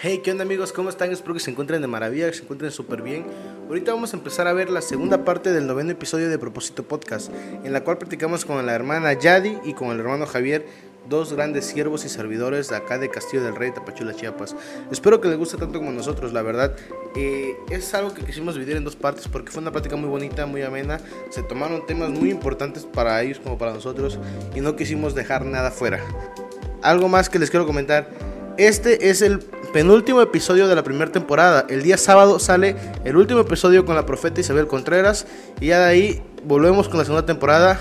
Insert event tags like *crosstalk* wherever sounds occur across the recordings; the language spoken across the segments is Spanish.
Hey, ¿qué onda amigos? ¿Cómo están? Espero que se encuentren de maravilla, que se encuentren súper bien. Ahorita vamos a empezar a ver la segunda parte del noveno episodio de Propósito Podcast, en la cual practicamos con la hermana Yadi y con el hermano Javier, dos grandes siervos y servidores de acá de Castillo del Rey, Tapachula, Chiapas. Espero que les guste tanto como nosotros, la verdad. Eh, es algo que quisimos dividir en dos partes porque fue una práctica muy bonita, muy amena. Se tomaron temas muy importantes para ellos como para nosotros y no quisimos dejar nada fuera. Algo más que les quiero comentar. Este es el penúltimo episodio de la primera temporada. El día sábado sale el último episodio con la profeta Isabel Contreras. Y ya de ahí volvemos con la segunda temporada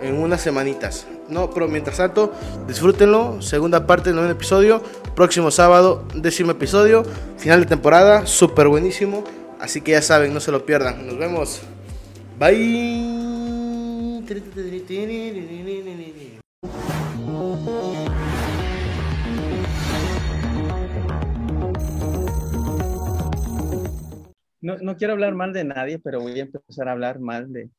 en unas semanitas. No, pero mientras tanto, disfrútenlo. Segunda parte del nuevo episodio. Próximo sábado, décimo episodio. Final de temporada. Súper buenísimo. Así que ya saben, no se lo pierdan. Nos vemos. Bye. No, no, quiero hablar mal de nadie, pero voy a empezar a hablar mal de,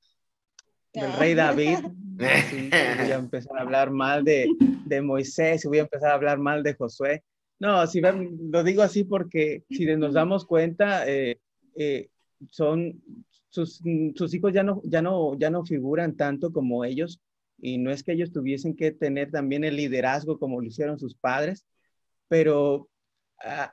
del rey David. voy a *laughs* empezar a hablar mal de, de Moisés, voy a empezar a hablar mal de Josué. No, si lo digo así porque si nos damos cuenta, eh, eh, son sus, sus, hijos ya no, ya, no, ya no figuran tanto como ellos y no es que ellos tuviesen que tener también el liderazgo como lo hicieron sus padres, pero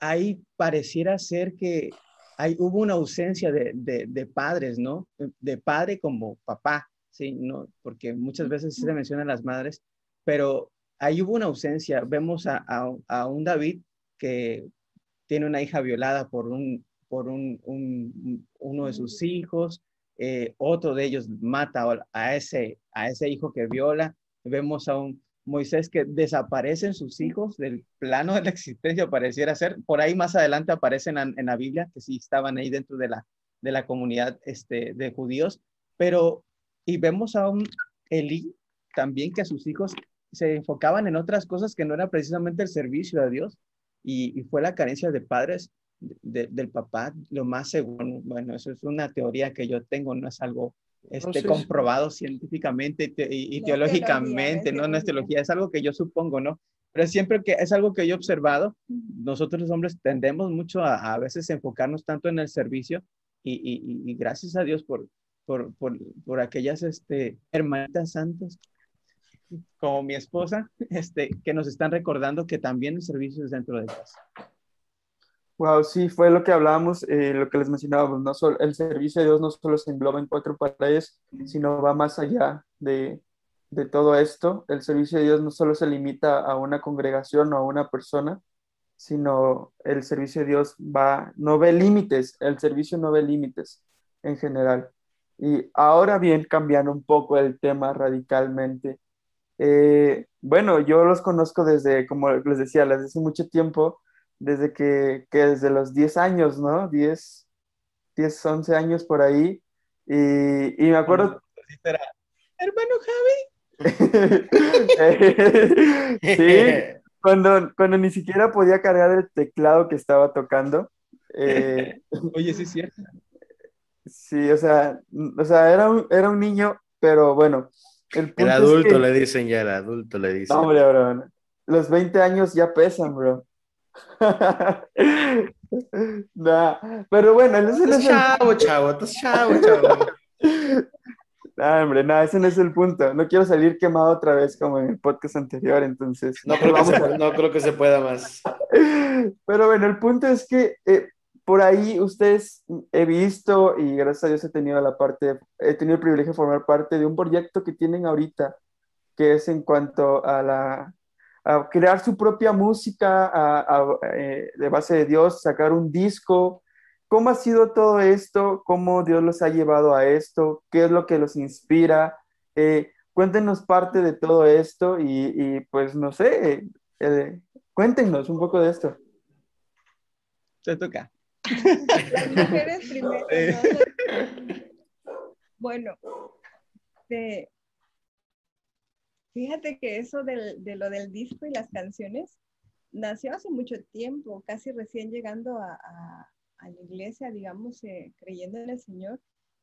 ahí pareciera ser que hay, hubo una ausencia de, de, padres, ¿no? De padre como papá, ¿sí? ¿No? Porque muchas veces se mencionan las madres, pero ahí hubo una ausencia. Vemos a, a, un David que tiene una hija violada por, un, por un, un uno de sus hijos, eh, otro de ellos mata a ese, a ese hijo que viola. Vemos a un, Moisés que desaparecen sus hijos del plano de la existencia, pareciera ser. Por ahí más adelante aparecen en, la Biblia, que sí estaban ahí dentro de la, de la comunidad este, de judíos, pero, y vemos a un Elí también que sus hijos se enfocaban en otras cosas que no era precisamente el servicio a Dios, y, fue la carencia de padres del papá, lo más seguro. Bueno, eso es una teoría que yo tengo, no es algo este, comprobado científicamente y, teológicamente, ¿no? No es teología, es algo que yo supongo, ¿no? Pero siempre que es algo que yo he observado, nosotros los hombres tendemos mucho a, a veces enfocarnos tanto en el servicio y, y, gracias a Dios por, por, por, por, aquellas este, hermanitas santas como mi esposa, este, que nos están recordando que también el servicio es dentro de casa. Wow, sí, fue lo que hablábamos, eh, lo que les mencionábamos, no solo, el servicio de Dios no solo se engloba en cuatro paredes, sino va más allá de, de todo esto. El servicio de Dios no solo se limita a una congregación o a una persona, sino el servicio de Dios va, no ve límites, el servicio no ve límites en general. Y ahora bien, cambiando un poco el tema radicalmente. Eh, bueno, yo los conozco desde, como les decía, desde hace mucho tiempo desde que, que, desde los 10 años, ¿no? 10, 10, 11 años por ahí. Y, y me acuerdo... Hermano Javi. *laughs* sí, *laughs* cuando, cuando ni siquiera podía cargar el teclado que estaba tocando. Eh, *laughs* Oye, sí es cierto. Sí, o sea, o sea era, un, era un niño, pero bueno. El, el adulto le dicen ya, el adulto le dicen. hombre, bro. Los 20 años ya pesan, bro. *laughs* pero bueno, ese no es chavo, el... chavo, chavo, chavo. *laughs* No, hombre, no, ese no es el punto. No quiero salir quemado otra vez como en el podcast anterior, entonces. No creo, que, se, no creo que se pueda más. *laughs* Pero bueno, el punto es que eh, por ahí ustedes he visto y gracias a Dios he tenido la parte, he tenido el privilegio de formar parte de un proyecto que tienen ahorita, que es en cuanto a la a crear su propia música eh, de base de Dios, sacar un disco. ¿Cómo ha sido todo esto? ¿Cómo Dios los ha llevado a esto? ¿Qué es lo que los inspira? Eh, cuéntenos parte de todo esto y, pues no sé, eh, cuéntenos un poco de esto. Te toca. Las mujeres primero. *laughs* Bueno, de, Fíjate que eso del, de lo del disco y las canciones nació hace mucho tiempo, casi recién llegando a, a, la iglesia, digamos, eh, creyendo en el Señor,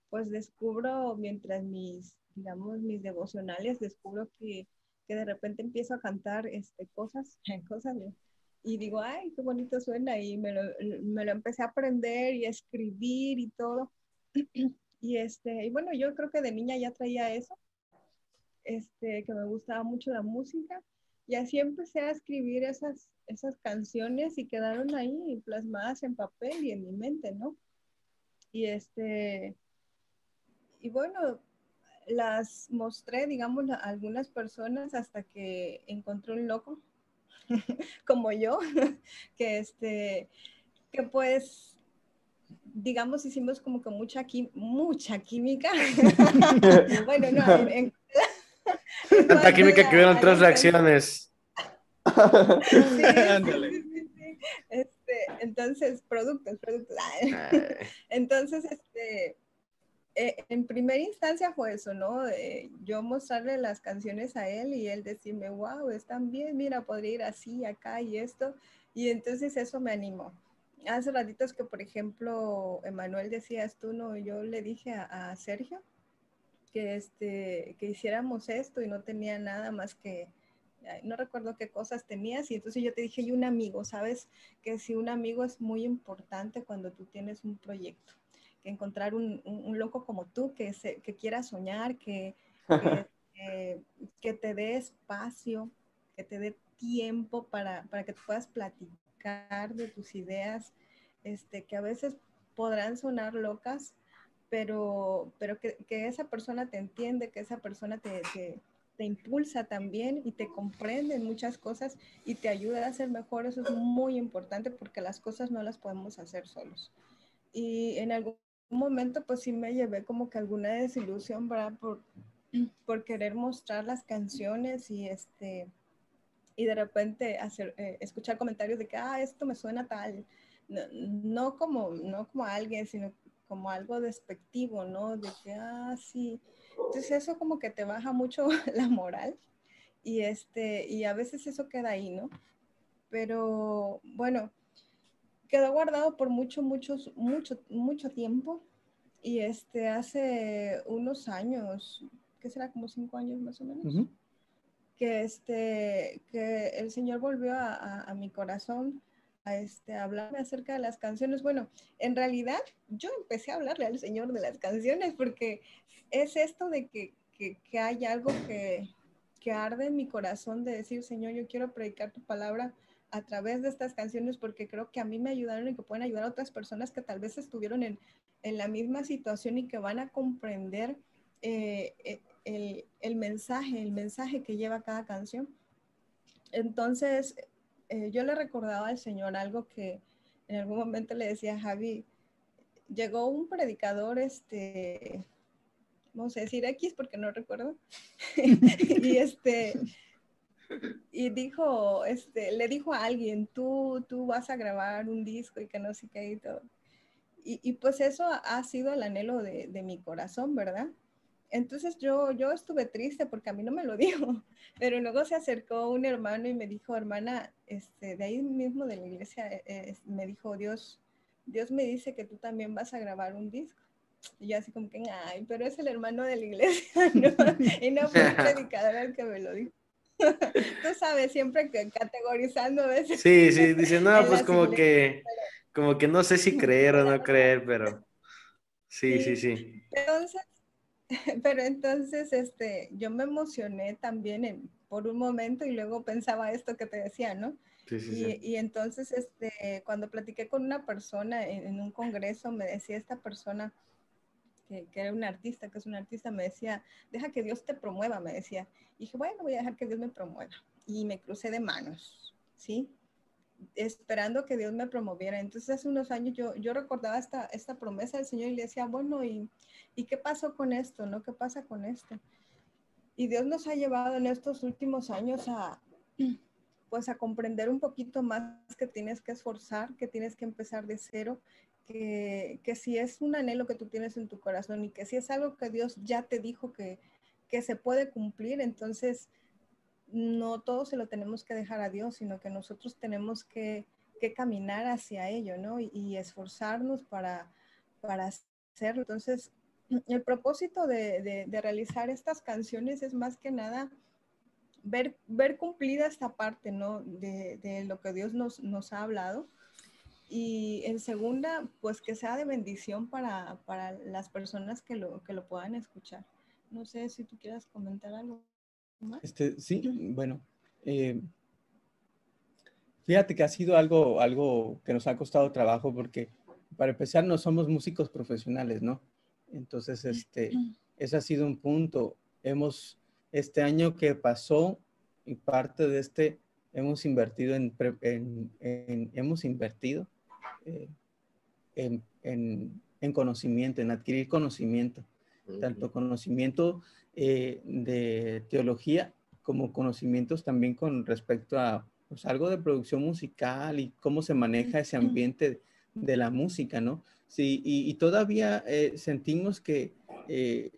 pues descubro, mientras mis, digamos, mis devocionales, descubro que, que de repente empiezo a cantar este, cosas, *laughs* cosas y digo, ay, qué bonito suena, y me lo, me lo empecé a aprender y a escribir y todo. *clears throat* Y, este, y bueno, yo creo que de niña ya traía eso, este, que me gustaba mucho la música, y así empecé a escribir esas, esas canciones y quedaron ahí plasmadas en papel y en mi mente, ¿no? Y este, y bueno, las mostré, digamos, a algunas personas hasta que encontré un loco *laughs* como yo, *laughs* que este, que pues, digamos, hicimos como que mucha, mucha química. *laughs* bueno, no, en, Tanta química que hubieron tres reacciones. Este, entonces, productos, productos. *laughs* Entonces, este, eh, en primera instancia fue eso, ¿no? yo mostrarle las canciones a él y él decirme, wow, están bien, mira, podría ir así, acá y esto. Y entonces eso me animó. Hace ratitos que, por ejemplo, Emanuel decías tú, ¿no? Yo le dije a, Sergio que, este, que hiciéramos esto y no tenía nada más que, no recuerdo qué cosas tenías y entonces yo te dije, y un amigo, ¿sabes? Que si un amigo es muy importante cuando tú tienes un proyecto que encontrar un, un, loco como tú que, se, que quiera soñar, que, *laughs* que, te dé espacio, que te dé tiempo para, para, que puedas platicar de tus ideas, este, que a veces podrán sonar locas, pero, pero que, que esa persona te entiende, que esa persona te, te, te, impulsa también y te comprende en muchas cosas y te ayuda a ser mejor. Eso es muy importante porque las cosas no las podemos hacer solos. Y en algún momento pues sí me llevé como que alguna desilusión, ¿verdad? Por, *clears throat* por querer mostrar las canciones y este y de repente hacer, eh, escuchar comentarios de que, ah, esto me suena tal, no, como, no como alguien, sino como algo despectivo, ¿no? De que, ah, sí. Entonces eso como que te baja mucho *laughs* la moral y este, y a veces eso queda ahí, ¿no? Pero bueno, quedó guardado por mucho, mucho, mucho, mucho tiempo. Y este, hace unos años, ¿qué será? Como cinco años más o menos, que, este, que el Señor volvió a, a, mi corazón a este, hablarme acerca de las canciones. Bueno, en realidad yo empecé a hablarle al Señor de las canciones porque es esto de que, que, que hay algo que, que arde en mi corazón de decir, Señor, yo quiero predicar tu palabra a través de estas canciones porque creo que a mí me ayudaron y que pueden ayudar a otras personas que tal vez estuvieron en, en la misma situación y que van a comprender eh, eh, el, el, mensaje, el mensaje que lleva cada canción. Entonces, eh, yo le recordaba al Señor algo que en algún momento le decía a Javi, llegó un predicador, este, vamos a decir X porque no recuerdo, *laughs* y este, y dijo, este, le dijo a alguien, tú, tú vas a grabar un disco y que no sé qué y todo. Y, pues eso ha sido el anhelo de, de, mi corazón, ¿verdad? Entonces yo, yo estuve triste porque a mí no me lo *laughs* dijo, pero luego se acercó un hermano y me dijo, hermana, este, de ahí mismo de la iglesia, eh, me dijo, Dios, Dios me dice que tú también vas a grabar un disco. Y yo así como que, ay, pero es el hermano de la iglesia, *laughs* ¿no? Y no fue el *laughs* predicador el que me lo dijo. Tú sabes, siempre que categorizando veces. Sí, sí, dice, no, pues como que, como que no sé si creer o no creer, pero sí, sí, sí. Entonces, *laughs* pero entonces, este, yo me emocioné también en, por un momento y luego pensaba esto que te decía, ¿no? Sí, sí, y, sí. y, entonces, este, cuando platiqué con una persona en, en un congreso, me decía esta persona, que, era un artista, que es un artista, me decía, deja que Dios te promueva, me decía. Y dije, bueno, voy a dejar que Dios me promueva. Y me crucé de manos, ¿sí? Esperando que Dios me promoviera. Entonces, hace unos años yo, yo recordaba esta, esta promesa del Señor y le decía, bueno, ¿y, ¿y qué pasó con esto? ¿No? ¿Qué pasa con esto? Y Dios nos ha llevado en estos últimos años a, pues a comprender un poquito más que tienes que esforzar, que tienes que empezar de cero, que, que, si es un anhelo que tú tienes en tu corazón y que si es algo que Dios ya te dijo que, que se puede cumplir, entonces no todo se lo tenemos que dejar a Dios, sino que nosotros tenemos que, caminar hacia ello, ¿no? Y, esforzarnos para, para hacerlo. Entonces, *clears throat* el propósito de, de, de, realizar estas canciones es más que nada ver, ver cumplida esta parte, ¿no? De, de lo que Dios nos, nos, ha hablado. Y en segunda, pues que sea de bendición para, para las personas que lo, que lo puedan escuchar. No sé si tú quieras comentar algo. Este, sí, bueno. Eh, fíjate que ha sido algo, algo que nos ha costado trabajo porque para empezar no somos músicos profesionales, ¿no? Entonces, este, ese ha sido un punto. Hemos, este año que pasó y parte de este, hemos invertido en, hemos invertido eh, en, conocimiento, en adquirir conocimiento, tanto conocimiento eh, de teología como conocimientos también con respecto a pues, algo de producción musical y cómo se maneja ese ambiente de la música, ¿no? Sí, y, todavía eh, sentimos que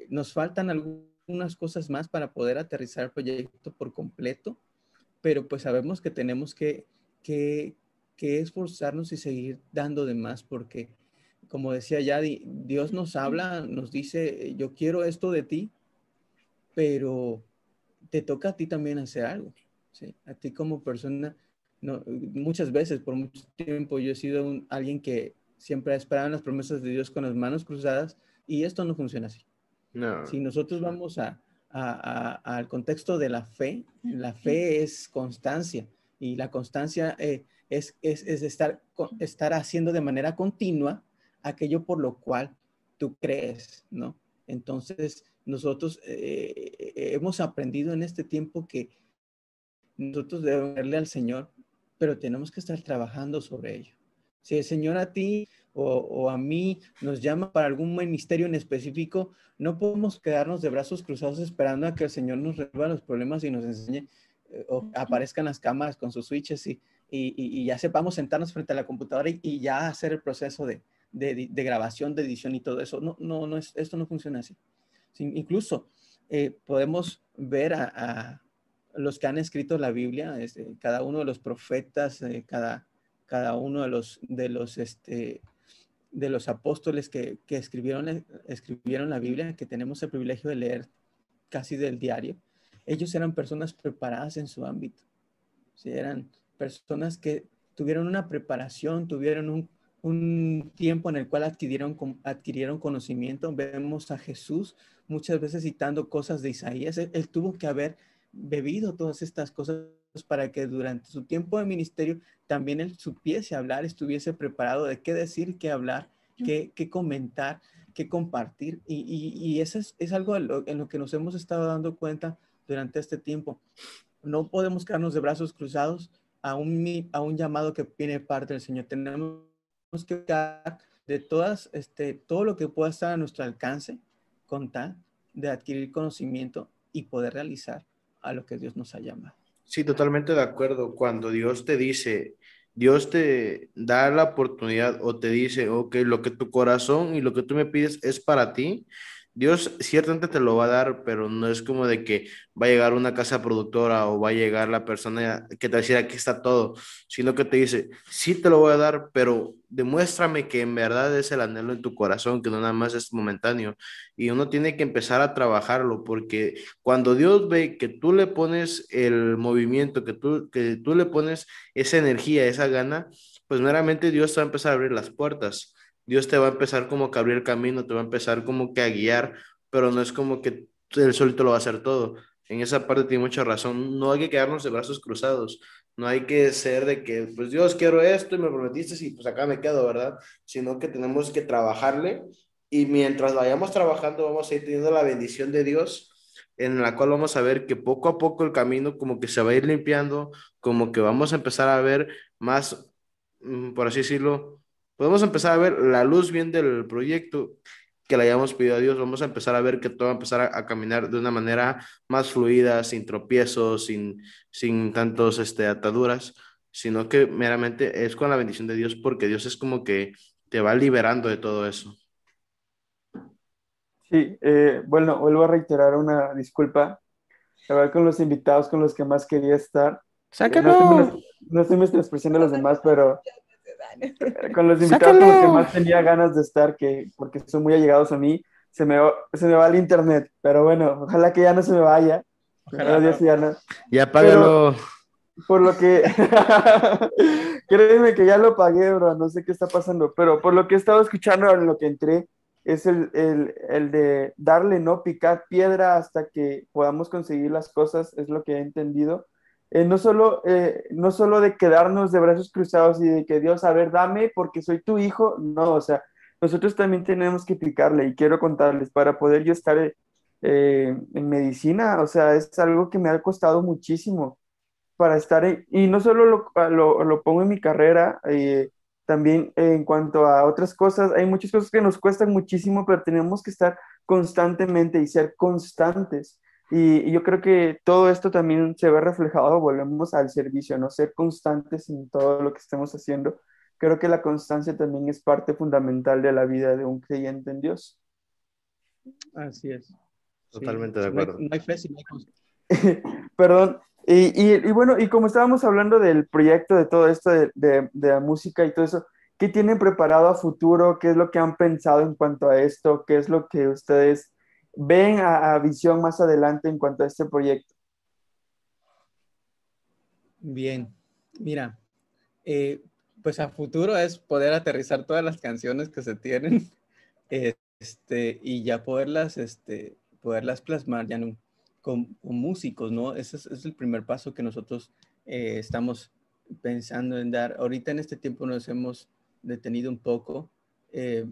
nos faltan algunas cosas más para poder aterrizar el proyecto por completo, pero pues sabemos que tenemos que, que, que esforzarnos y seguir dando de más porque, como decía Yadi, Dios nos habla, nos dice, yo quiero esto de ti, pero te toca a ti también hacer algo. ¿sí? A ti como persona, no, muchas veces, por mucho tiempo, yo he sido un, alguien que siempre ha esperado las promesas de Dios con las manos cruzadas y esto no funciona así. No. Si nosotros vamos a, a, al contexto de la fe, la fe es constancia y la constancia eh, es, es, es estar, estar haciendo de manera continua aquello por lo cual tú crees, ¿no? Entonces, nosotros eh, hemos aprendido en este tiempo que nosotros debemos verle al Señor, pero tenemos que estar trabajando sobre ello. Si el Señor a ti o, o, a mí nos llama para algún ministerio en específico, no podemos quedarnos de brazos cruzados esperando a que el Señor nos resuelva los problemas y nos enseñe eh, o aparezcan las cámaras con sus switches y, y, ya sepamos sentarnos frente a la computadora y, ya hacer el proceso de, de, grabación, de edición y todo eso. No, no, no es, esto no funciona así. incluso eh, podemos ver a, los que han escrito la Biblia, este, cada uno de los profetas, eh, cada, cada uno de los, de los, este, de los apóstoles que, que, escribieron, escribieron la Biblia, que tenemos el privilegio de leer casi del diario, ellos eran personas preparadas en su ámbito. ¿sí? Eran personas que tuvieron una preparación, tuvieron un, un tiempo en el cual adquirieron, adquirieron conocimiento. Vemos a Jesús muchas veces citando cosas de Isaías. Él, tuvo que haber bebido todas estas cosas para que durante su tiempo de ministerio también él supiese hablar, estuviese preparado de qué decir, qué hablar, qué, qué comentar, qué compartir. Y, y, y eso es, es algo en lo, en lo, que nos hemos estado dando cuenta durante este tiempo. No podemos quedarnos de brazos cruzados a un, a un llamado que viene parte del Señor. Tenemos que de todas, este, todo lo que pueda estar a nuestro alcance con tal de adquirir conocimiento y poder realizar a lo que Dios nos ha llamado. Sí, totalmente de acuerdo. Cuando Dios te dice, Dios te da la oportunidad o te dice, ok, lo que tu corazón y lo que tú me pides es para ti, Dios ciertamente te lo va a dar, pero no es como de que va a llegar una casa productora o va a llegar la persona que te va a aquí está todo, sino que te dice, sí te lo voy a dar, pero demuéstrame que en verdad es el anhelo en tu corazón, que no nada más es momentáneo. Y uno tiene que empezar a trabajarlo, porque cuando Dios ve que tú le pones el movimiento, que tú, que tú le pones esa energía, esa gana, pues meramente Dios te va a empezar a abrir las puertas Dios te va a empezar como que a abrir el camino, te va a empezar como que a guiar, pero no es como que él solito lo va a hacer todo. En esa parte tiene mucha razón. No hay que quedarnos de brazos cruzados. No hay que ser de que, pues Dios, quiero esto y me prometiste y pues acá me quedo, ¿verdad? Sino que tenemos que trabajarle y mientras vayamos trabajando vamos a ir teniendo la bendición de Dios en la cual vamos a ver que poco a poco el camino como que se va a ir limpiando, como que vamos a empezar a ver más, mm, por así decirlo, podemos empezar a ver la luz bien del proyecto que le hayamos pedido a Dios, vamos a empezar a ver que todo va a empezar a, caminar de una manera más fluida, sin tropiezos, sin, sin tantos este, ataduras, sino que meramente es con la bendición de Dios, porque Dios es como que te va liberando de todo eso. Sí, eh, bueno, vuelvo a reiterar una disculpa. ver con los invitados con los que más quería estar. ¡Sácalo! No estoy, no expresión de los demás, pero con los invitados con los que más tenía ganas de estar, que porque son muy allegados a mí, se me, se me va el internet, pero bueno, ojalá que ya no se me vaya. Gracias, Diana. Ya págalo. por lo que, *laughs* créeme que ya lo pagué, bro, no sé qué está pasando, pero por lo que he estado escuchando en lo que entré, es el, el, el, de darle, no picar piedra hasta que podamos conseguir las cosas, es lo que he entendido. Eh, no, solo, eh, no solo de quedarnos de brazos cruzados y de que Dios, a ver, dame porque soy tu hijo, no, o sea, nosotros también tenemos que picarle y quiero contarles, para poder yo estar eh, en medicina, o sea, es algo que me ha costado muchísimo para estar, y no solo lo, lo, lo pongo en mi carrera, también en cuanto a otras cosas, hay muchas cosas que nos cuestan muchísimo, pero tenemos que estar constantemente y ser constantes. Y, yo creo que todo esto también se ve reflejado, volvemos al servicio, ¿no? Ser constantes en todo lo que estemos haciendo. Creo que la constancia también es parte fundamental de la vida de un creyente en Dios. Así es. Totalmente de acuerdo. No hay, fe si no hay constancia. *laughs* Perdón, y, bueno, y como estábamos hablando del proyecto, de todo esto, de, de, la música y todo eso, ¿qué tienen preparado a futuro? ¿Qué es lo que han pensado en cuanto a esto? ¿Qué es lo que ustedes ven a, visión más adelante en cuanto a este proyecto? Bien, mira, eh, pues a futuro es poder aterrizar todas las canciones que se tienen *laughs* este, y ya poderlas, este, poderlas plasmar ya un con, músicos, ¿no? Ese es, el primer paso que nosotros eh, estamos pensando en dar. Ahorita en este tiempo nos hemos detenido un poco eh,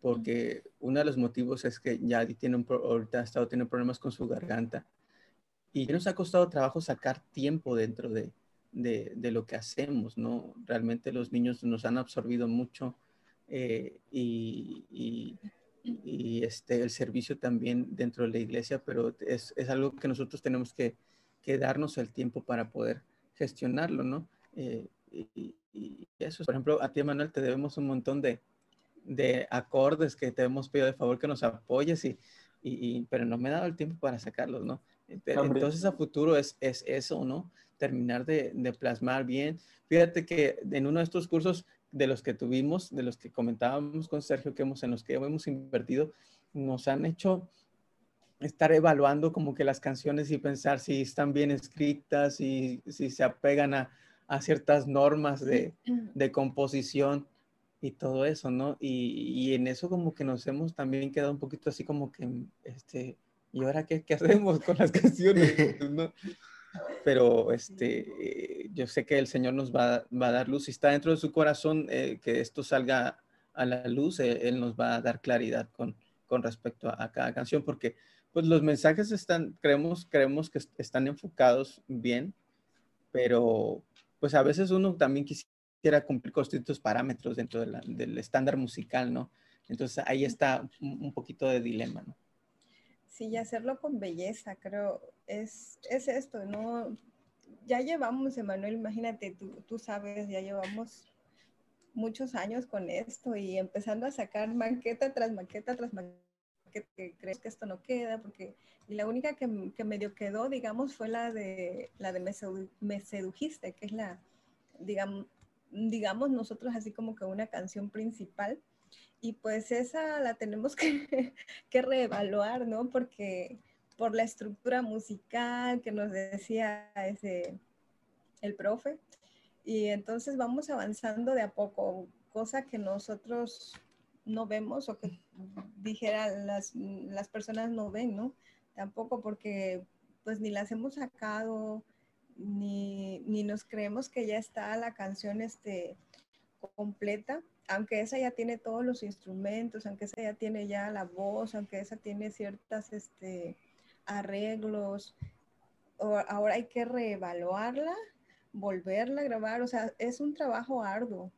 porque uno de los motivos es que ya tiene ahorita ha estado teniendo problemas con su garganta y nos ha costado trabajo sacar tiempo dentro de, de, lo que hacemos, ¿no? Realmente los niños nos han absorbido mucho eh, y y este, el servicio también dentro de la iglesia, pero es, es algo que nosotros tenemos que, que, darnos el tiempo para poder gestionarlo, ¿no? Eh, y, eso, por ejemplo, a ti, Manuel, te debemos un montón de, de acordes que te hemos pedido de favor que nos apoyes, y, y, pero no me he dado el tiempo para sacarlos, ¿no? Entonces a futuro es, es eso, ¿no? Terminar de, de, plasmar bien. Fíjate que en uno de estos cursos de los que tuvimos, de los que comentábamos con Sergio, que hemos, en los que hemos invertido, nos han hecho estar evaluando como que las canciones y pensar si están bien escritas y si se apegan a, ciertas normas de, composición y todo eso, ¿no? Y, en eso como que nos hemos también quedado un poquito así como que, este, ¿y ahora qué, qué *laughs* hacemos con las canciones? *laughs* ¿no? pero este, yo sé que el Señor nos va, a dar luz. Si está dentro de su corazón eh, que esto salga a la luz, eh, Él nos va a dar claridad con, con respecto a, cada canción, porque pues los mensajes están, creemos, creemos que están enfocados bien, pero pues a veces uno también quisiera cumplir con ciertos parámetros dentro del estándar musical, ¿no? Entonces ahí está un, un poquito de dilema, ¿no? Sí, y hacerlo con belleza, creo, es, es esto, ¿no? Ya llevamos, Emanuel, imagínate, tú, tú sabes, ya llevamos muchos años con esto y empezando a sacar maqueta tras maqueta tras maqueta, que crees que esto no queda, porque y la única que, que, medio quedó, digamos, fue la de la de me, sedujiste, que es la, digamos, digamos nosotros así como que una canción principal y pues esa la tenemos *laughs* que, reevaluar, ¿no? Porque por la estructura musical que nos decía ese, el profe, y entonces vamos avanzando de a poco, cosa que nosotros no vemos o que dijera las, las personas no ven, ¿no? Tampoco porque pues ni las hemos sacado, ni, ni nos creemos que ya está la canción este, completa aunque esa ya tiene todos los instrumentos, aunque esa ya tiene ya la voz, aunque esa tiene ciertas este, arreglos, ahora hay que reevaluarla, volverla a grabar, o sea, es un trabajo arduo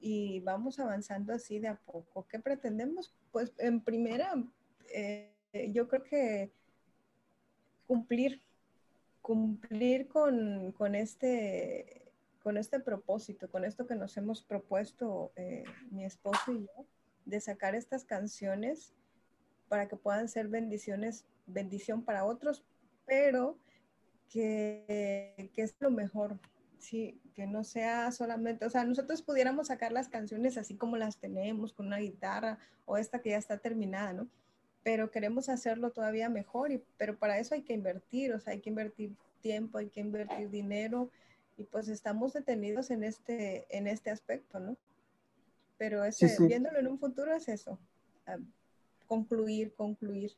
y vamos avanzando así de a poco. ¿Qué pretendemos? Pues en primera, eh, yo creo que cumplir, cumplir con, con este con este propósito, con esto que nos hemos propuesto eh, mi esposo y yo, de sacar estas canciones para que puedan ser bendiciones, bendición para otros, pero que, que es lo mejor, sí, que no sea solamente, o sea, nosotros pudiéramos sacar las canciones así como las tenemos, con una guitarra o esta que ya está terminada, ¿no? Pero queremos hacerlo todavía mejor, y, pero para eso hay que invertir, o sea, hay que invertir tiempo, hay que invertir dinero, y pues estamos detenidos en este, en este aspecto, ¿no? Pero ese, viéndolo en un futuro es eso, concluir, concluir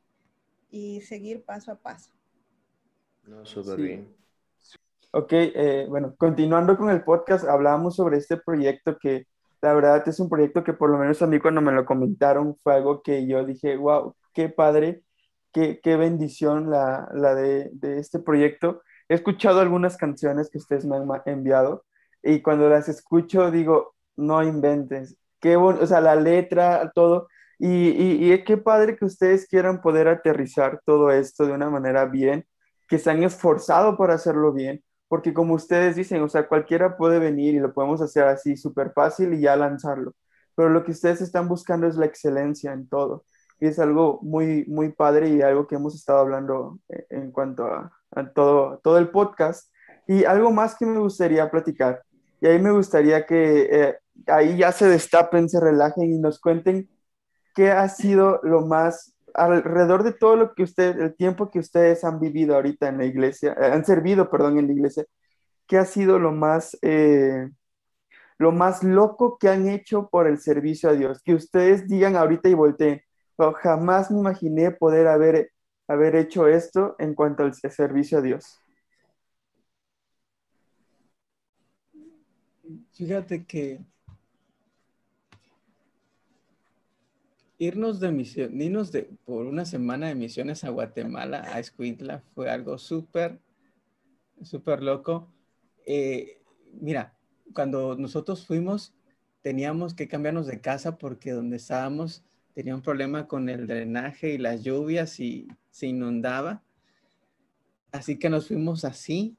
y seguir paso a paso. No, súper bien. Ok, eh, bueno, continuando con el podcast, hablábamos sobre este proyecto que la verdad es un proyecto que por lo menos a mí cuando me lo comentaron fue algo que yo dije, wow, qué padre, qué, qué bendición la, la de, de, este proyecto. He escuchado algunas canciones que ustedes me han enviado y cuando las escucho digo, no inventes, qué bueno, o sea, la letra, todo. Y, y, y qué padre que ustedes quieran poder aterrizar todo esto de una manera bien, que se han esforzado por hacerlo bien porque como ustedes dicen, o sea, cualquiera puede venir y lo podemos hacer así súper fácil y ya lanzarlo, pero lo que ustedes están buscando es la excelencia en todo. Es algo muy, muy padre y algo que hemos estado hablando eh, en cuanto a, todo, todo el podcast. Y algo más que me gustaría platicar, y ahí me gustaría que eh, ahí ya se destapen, se relajen y nos cuenten qué ha sido lo más alrededor de todo lo que ustedes, el tiempo que ustedes han vivido ahorita en la iglesia, eh, han servido, perdón, en la iglesia, ¿qué ha sido lo más, eh, lo más loco que han hecho por el servicio a Dios? Que ustedes digan ahorita y volteen, jamás me imaginé poder haber, haber hecho esto en cuanto al servicio a Dios. Fíjate que irnos de misión, irnos de, por una semana de misiones a Guatemala, a Escuintla, fue algo súper, súper loco. Eh, mira, cuando nosotros fuimos, teníamos que cambiarnos de casa porque donde estábamos tenía un problema con el drenaje y las lluvias y se inundaba. Así que nos fuimos así,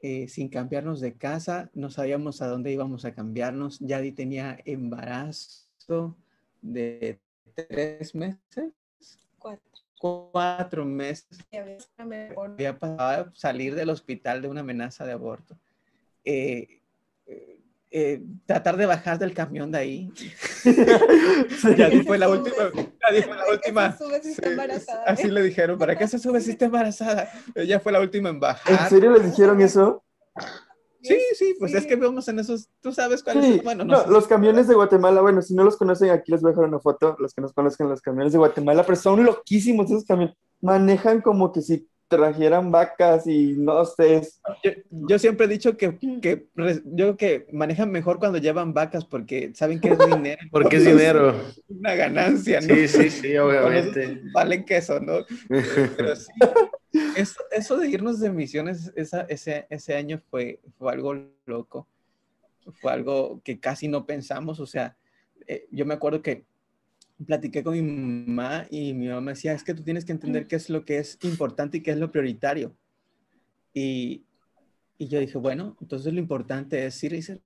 eh, sin cambiarnos de casa, no sabíamos a dónde íbamos a cambiarnos. Yadi tenía embarazo de tres meses. Cuatro. Cuatro meses. Había pasado salir del hospital de una amenaza de aborto. Eh, eh, eh, tratar de bajar del camión de ahí. *laughs* ya fue la última. Ya fue la última. así le dijeron, ¿para qué se sube si está embarazada? Ella fue la última en bajar. ¿En serio les dijeron eso? Sí, sí, pues es que vemos en esos, tú sabes cuáles son, bueno, no, los camiones de Guatemala, bueno, si no los conocen, aquí les voy a dejar una foto, los que nos conozcan los camiones de Guatemala, pero son loquísimos esos camiones, manejan como que si trajeran vacas y no sé. Yo, siempre he dicho que, que yo que manejan mejor cuando llevan vacas porque saben que es dinero. *laughs* porque es dinero. Una ganancia, ¿no? Sí, sí, sí, *laughs* obviamente. Valen queso, ¿no? Pero sí, *laughs* eso, eso, de irnos de misiones esa, ese, ese año fue, fue algo loco. Fue algo que casi no pensamos. O sea, eh, yo me acuerdo que platiqué con mi mamá y mi mamá decía, es que tú tienes que entender qué es lo que es importante y qué es lo prioritario. Y, y yo dije, bueno, entonces lo importante es ir y ser.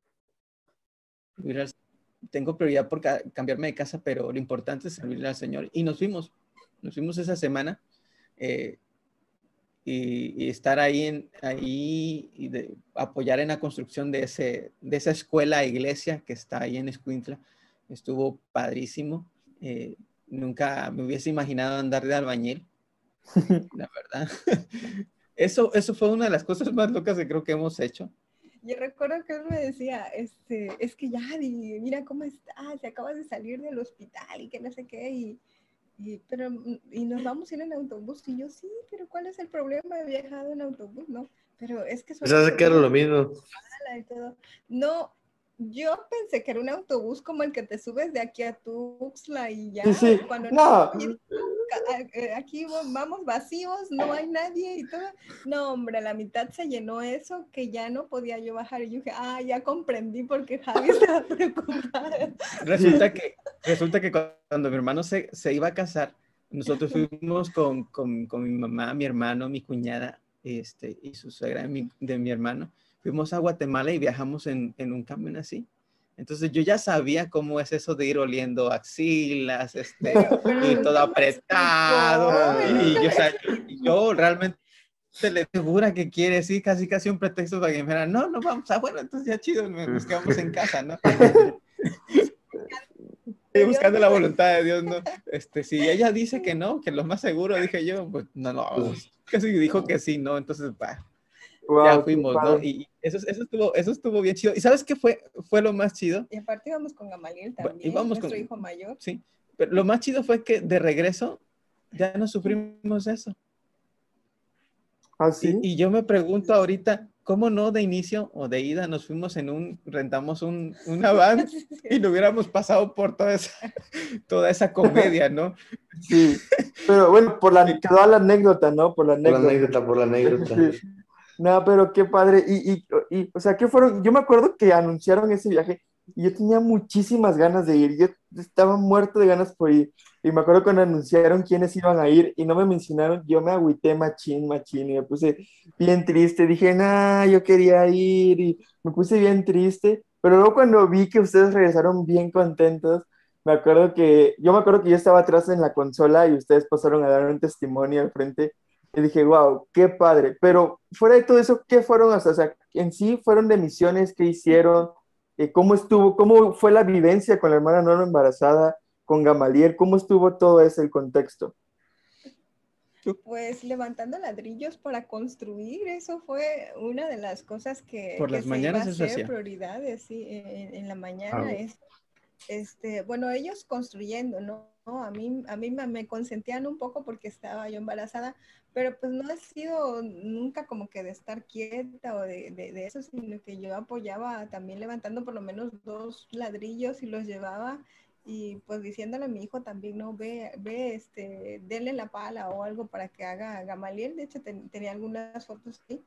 Tengo prioridad por cambiarme de casa, pero lo importante es servirle al Señor. Y nos fuimos, nos fuimos esa semana. Eh, y, estar ahí, en, ahí y de, apoyar en la construcción de, ese, de esa escuela iglesia que está ahí en Escuintla. Estuvo padrísimo. Eh, nunca me hubiese imaginado andar de albañil, *laughs* la verdad. *laughs* Eso, eso fue una de las cosas más locas que creo que hemos hecho. Yo recuerdo que él me decía, este, es que ya, mira cómo estás, acabas de salir del hospital y que no sé qué, y, y, pero, y nos vamos a ir en autobús. Y yo, sí, pero ¿cuál es el problema? He viajado en autobús, ¿no? Pero es que... Pues hace que era lo mismo. No, yo pensé que era un autobús como el que te subes de aquí a Tuxtla y ya. Cuando no. Eh, aquí vamos vacíos, no hay nadie y todo. No, hombre, la mitad se llenó eso que ya no podía yo bajar. Y yo dije, ah, ya comprendí por qué Javi estaba *laughs* preocupada. Resulta que, resulta que cuando mi hermano se, se iba a casar, nosotros fuimos con, con, con, mi mamá, mi hermano, mi cuñada este, y su suegra de mi, de mi hermano fuimos a Guatemala y viajamos en, en, un camión así. Entonces yo ya sabía cómo es eso de ir oliendo axilas, este, *laughs* y todo apretado. Y yo, o sea, yo realmente le segura que quiere, sí, casi casi un pretexto para que me dijeran, no, no vamos, ah, bueno, entonces ya chido, nos quedamos en casa, ¿no? *laughs* buscando la voluntad de Dios, ¿no? Este, si ella dice que no, que lo más seguro, dije yo, pues no, no, casi dijo que sí, ¿no? Entonces, ya fuimos, ¿no? Y eso, eso, estuvo, eso estuvo bien chido. ¿Y sabes qué fue, fue lo más chido? Y aparte íbamos con Gamaliel también, nuestro hijo mayor. Sí, pero lo más chido fue que de regreso ya no sufrimos eso. ¿Ah, sí? y, yo me pregunto ahorita, ¿cómo no de inicio o de ida nos fuimos en un, rentamos un, una van *laughs* y no hubiéramos pasado por toda esa, toda esa comedia, ¿no? Sí, pero bueno, por la, quedó la anécdota, ¿no? Por la anécdota. Por la anécdota, por la anécdota. No, pero qué padre. Y, y, y, o sea, ¿qué fueron? Yo me acuerdo que anunciaron ese viaje y yo tenía muchísimas ganas de ir. Yo estaba muerto de ganas por ir. Y me acuerdo cuando anunciaron quiénes iban a ir y no me mencionaron, yo me agüité machín, machín, y me puse bien triste. Dije, nah, yo quería ir y me puse bien triste. Pero luego cuando vi que ustedes regresaron bien contentos, me acuerdo que, yo me acuerdo que yo estaba atrás en la consola y ustedes pasaron a dar un testimonio al frente y dije, wow, qué padre. Pero fuera de todo eso, ¿qué fueron? O sea, en sí fueron de misiones, ¿qué hicieron? Eh, ¿Cómo estuvo? ¿Cómo fue la vivencia con la hermana no embarazada? con Gamaliel? ¿Cómo estuvo todo ese el contexto? Pues levantando ladrillos para construir, eso fue una de las cosas que, Por las mañanas se iba a ser prioridades, sí, en, la mañana ah. es, este, bueno, ellos construyendo, ¿no? A mí, a mí me consentían un poco porque estaba yo embarazada, pero pues no ha sido nunca como que de estar quieta o de, de, eso, sino que yo apoyaba también levantando por lo menos dos ladrillos y los llevaba y pues diciéndole a mi hijo también, no, ve, ve, este, denle la pala o algo para que haga Gamaliel, de hecho tenía algunas fotos ahí,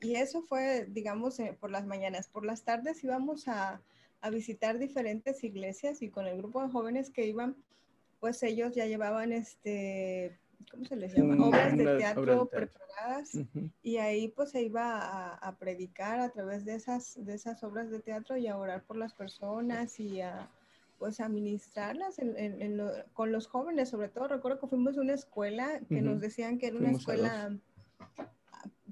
y eso fue, digamos, eh, por las mañanas, por las tardes íbamos a, a, visitar diferentes iglesias y con el grupo de jóvenes que iban, pues ellos ya llevaban, este, ¿cómo se les llama? obras de teatro preparadas y ahí pues se iba a, a, predicar a través de esas, de esas obras de teatro y a orar por las personas y a pues administrarlas con los jóvenes, sobre todo. Recuerdo que fuimos a una escuela que nos decían que era una escuela,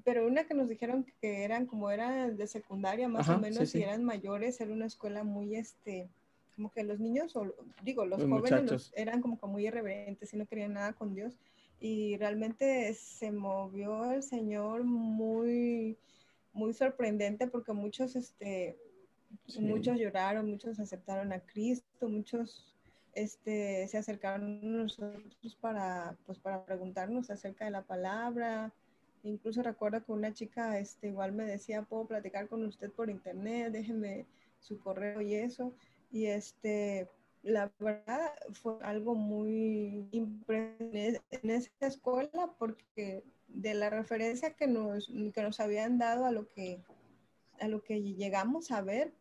pero una que nos dijeron que eran como era de secundaria más o menos y eran mayores, era una escuela muy este, como que los niños, o, digo, los, jóvenes eran como que muy irreverentes y no querían nada con Dios y realmente se movió el Señor muy, muy sorprendente porque muchos, este, Muchos lloraron, muchos aceptaron a Cristo, muchos este, se acercaron a nosotros para, pues, para preguntarnos acerca de la palabra. Incluso recuerdo que una chica este, igual me decía, puedo platicar con usted por internet, déjeme su correo y eso. Y este, la verdad fue algo muy impresionante en esa escuela porque de la referencia que nos, que nos habían dado a lo que a lo que llegamos a ver,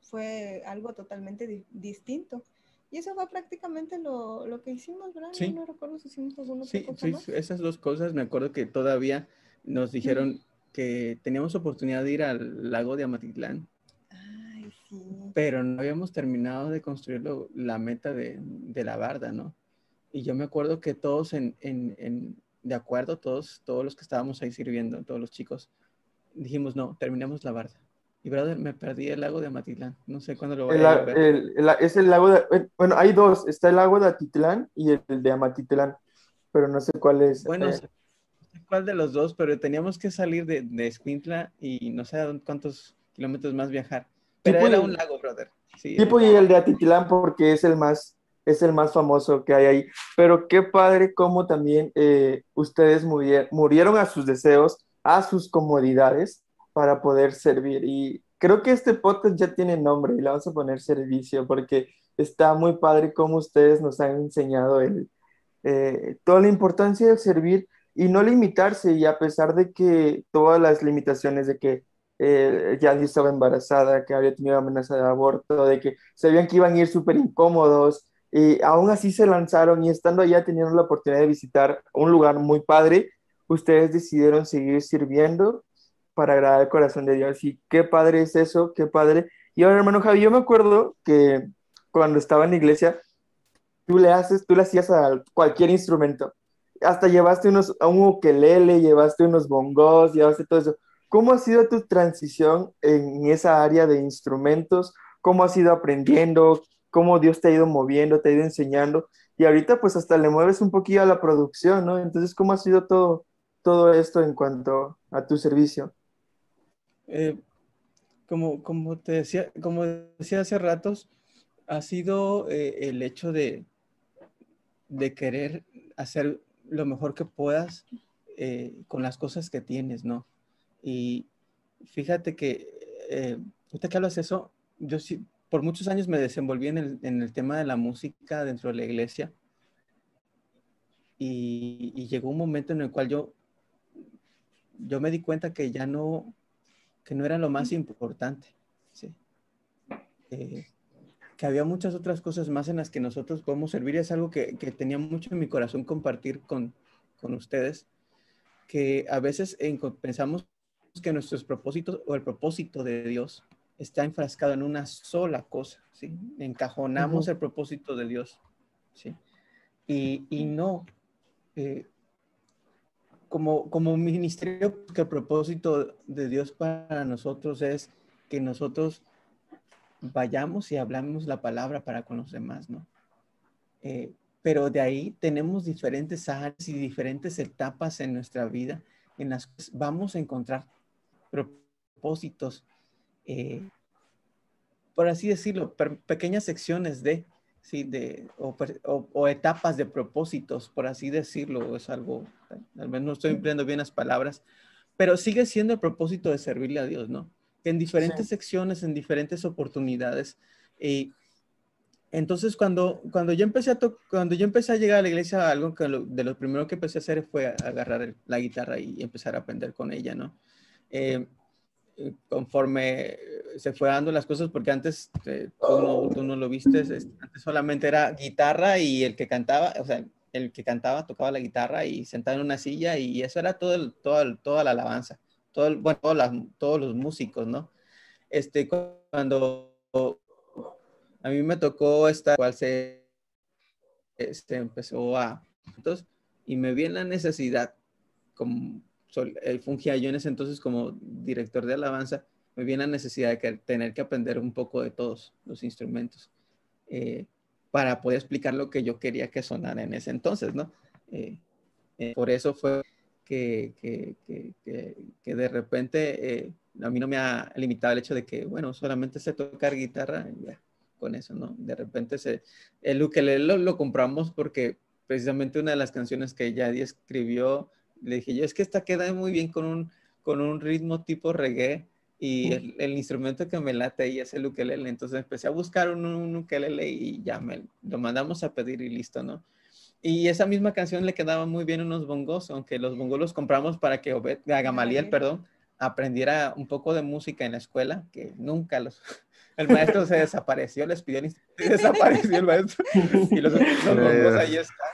fue algo totalmente distinto. Y eso fue prácticamente lo, lo que hicimos, ¿verdad? Sí. No, recuerdo si hicimos alguna sí, sí, esas dos cosas. Me acuerdo que todavía nos dijeron que teníamos oportunidad de ir al lago de Amatitlán. Ay, sí. Pero no habíamos terminado de construir la meta de, de, la barda, ¿no? Y yo me acuerdo que todos en, en, en, de acuerdo, todos, todos los que estábamos ahí sirviendo, todos los chicos, dijimos, no, terminamos la barda. Y brother, me perdí el lago de Amatitlán. No sé cuándo lo voy a ver. es el lago de. Eh, bueno, hay dos. Está el lago de Atitlán y el, de Amatitlán. Pero no sé cuál es. Bueno, eh. cuál de los dos, pero teníamos que salir de, de Escuintla y no sé cuántos kilómetros más viajar. Pero era un lago, brother. Sí, tipo y el de Atitlán porque es el más es el más famoso que hay ahí. Pero qué padre cómo también eh, ustedes murieron a sus deseos, a sus comodidades para poder servir. Y creo que este podcast ya tiene nombre y le vamos a poner servicio porque está muy padre cómo ustedes nos han enseñado el, eh, toda la importancia de servir y no limitarse y a pesar de que todas las limitaciones de que eh, ya estaba embarazada, que había tenido amenaza de aborto, de que sabían que iban a ir súper incómodos y aún así se lanzaron y estando allá teniendo la oportunidad de visitar un lugar muy padre, ustedes decidieron seguir sirviendo para agradar el corazón de Dios. Y qué padre es eso, qué padre. Y ahora, hermano Javi, yo me acuerdo que cuando estaba en la iglesia, tú le haces, tú le hacías a cualquier instrumento. Hasta llevaste unos, a un ukelele, llevaste unos bongos, llevaste todo eso. ¿Cómo ha sido tu transición en esa área de instrumentos? ¿Cómo has ido aprendiendo? cómo Dios te ha ido moviendo, te ha ido enseñando, y ahorita pues hasta le mueves un poquillo a la producción, ¿no? Entonces, ¿cómo ha sido todo, todo esto en cuanto a tu servicio? Eh, como, como te decía, como decía hace ratos, ha sido eh, el hecho de, de querer hacer lo mejor que puedas eh, con las cosas que tienes, ¿no? Y fíjate que, eh, usted que hablas eso, yo sí, por muchos años me desenvolví en el, en el tema de la música dentro de la iglesia y, y, llegó un momento en el cual yo, yo me di cuenta que ya no, que no era lo más importante, ¿sí? Eh, que había muchas otras cosas más en las que nosotros podemos servir y es algo que, que tenía mucho en mi corazón compartir con, con ustedes, que a veces pensamos que nuestros propósitos o el propósito de Dios está enfrascado en una sola cosa, ¿sí? Encajonamos el propósito de Dios, ¿sí? Y, y no, eh, como, como ministerio, que el propósito de Dios para nosotros es que nosotros vayamos y hablamos la palabra para con los demás, ¿no? Eh, pero de ahí tenemos diferentes áreas y diferentes etapas en nuestra vida en las que vamos a encontrar propósitos, eh, por así decirlo, pequeñas secciones de, sí, de, o, etapas de propósitos, por así decirlo, es algo, al menos no estoy empleando bien las palabras, pero sigue siendo el propósito de servirle a Dios, ¿no? en diferentes secciones, en diferentes oportunidades. Y entonces cuando, cuando, yo empecé a cuando yo empecé a llegar a la iglesia, algo que de lo primero que empecé a hacer fue agarrar la guitarra y empezar a aprender con ella, ¿no? Eh, eh, conforme se fue dando las cosas, porque antes eh, tú, no, lo viste, solamente era guitarra y el que cantaba, o sea, el que cantaba tocaba la guitarra y sentado en una silla y eso era todo, el, todo toda la alabanza bueno, todos los músicos, ¿no? Este, cuando a mí me tocó esta, cual se este, empezó a, y me vi en la necesidad, como eh, fungía yo en ese entonces como director de alabanza, me vi en la necesidad de que, tener que aprender un poco de todos los instrumentos eh, para poder explicar lo que yo quería que sonara en ese entonces, ¿no? Eh, por eso fue que, que, que, que de repente eh, a mí no me ha limitado el hecho de que, bueno, solamente sé tocar guitarra, ya, con eso, ¿no? De repente se, el ukelele lo, lo, compramos porque precisamente una de las canciones que Yadi escribió, le dije yo, es que esta queda muy bien con un, con un ritmo tipo reggae y el, el, instrumento que me late ahí es el ukelele. Entonces empecé a buscar un, un ukelele y ya me lo mandamos a pedir y listo, ¿no? Y esa misma canción le quedaba muy bien unos bongos, aunque los bongos los compramos para que Obed, Gamaliel, perdón, aprendiera un poco de música en la escuela, que nunca los... *laughs* El maestro se desapareció, les pidió el *laughs* desapareció el maestro. *laughs* Y los, bongos ahí están.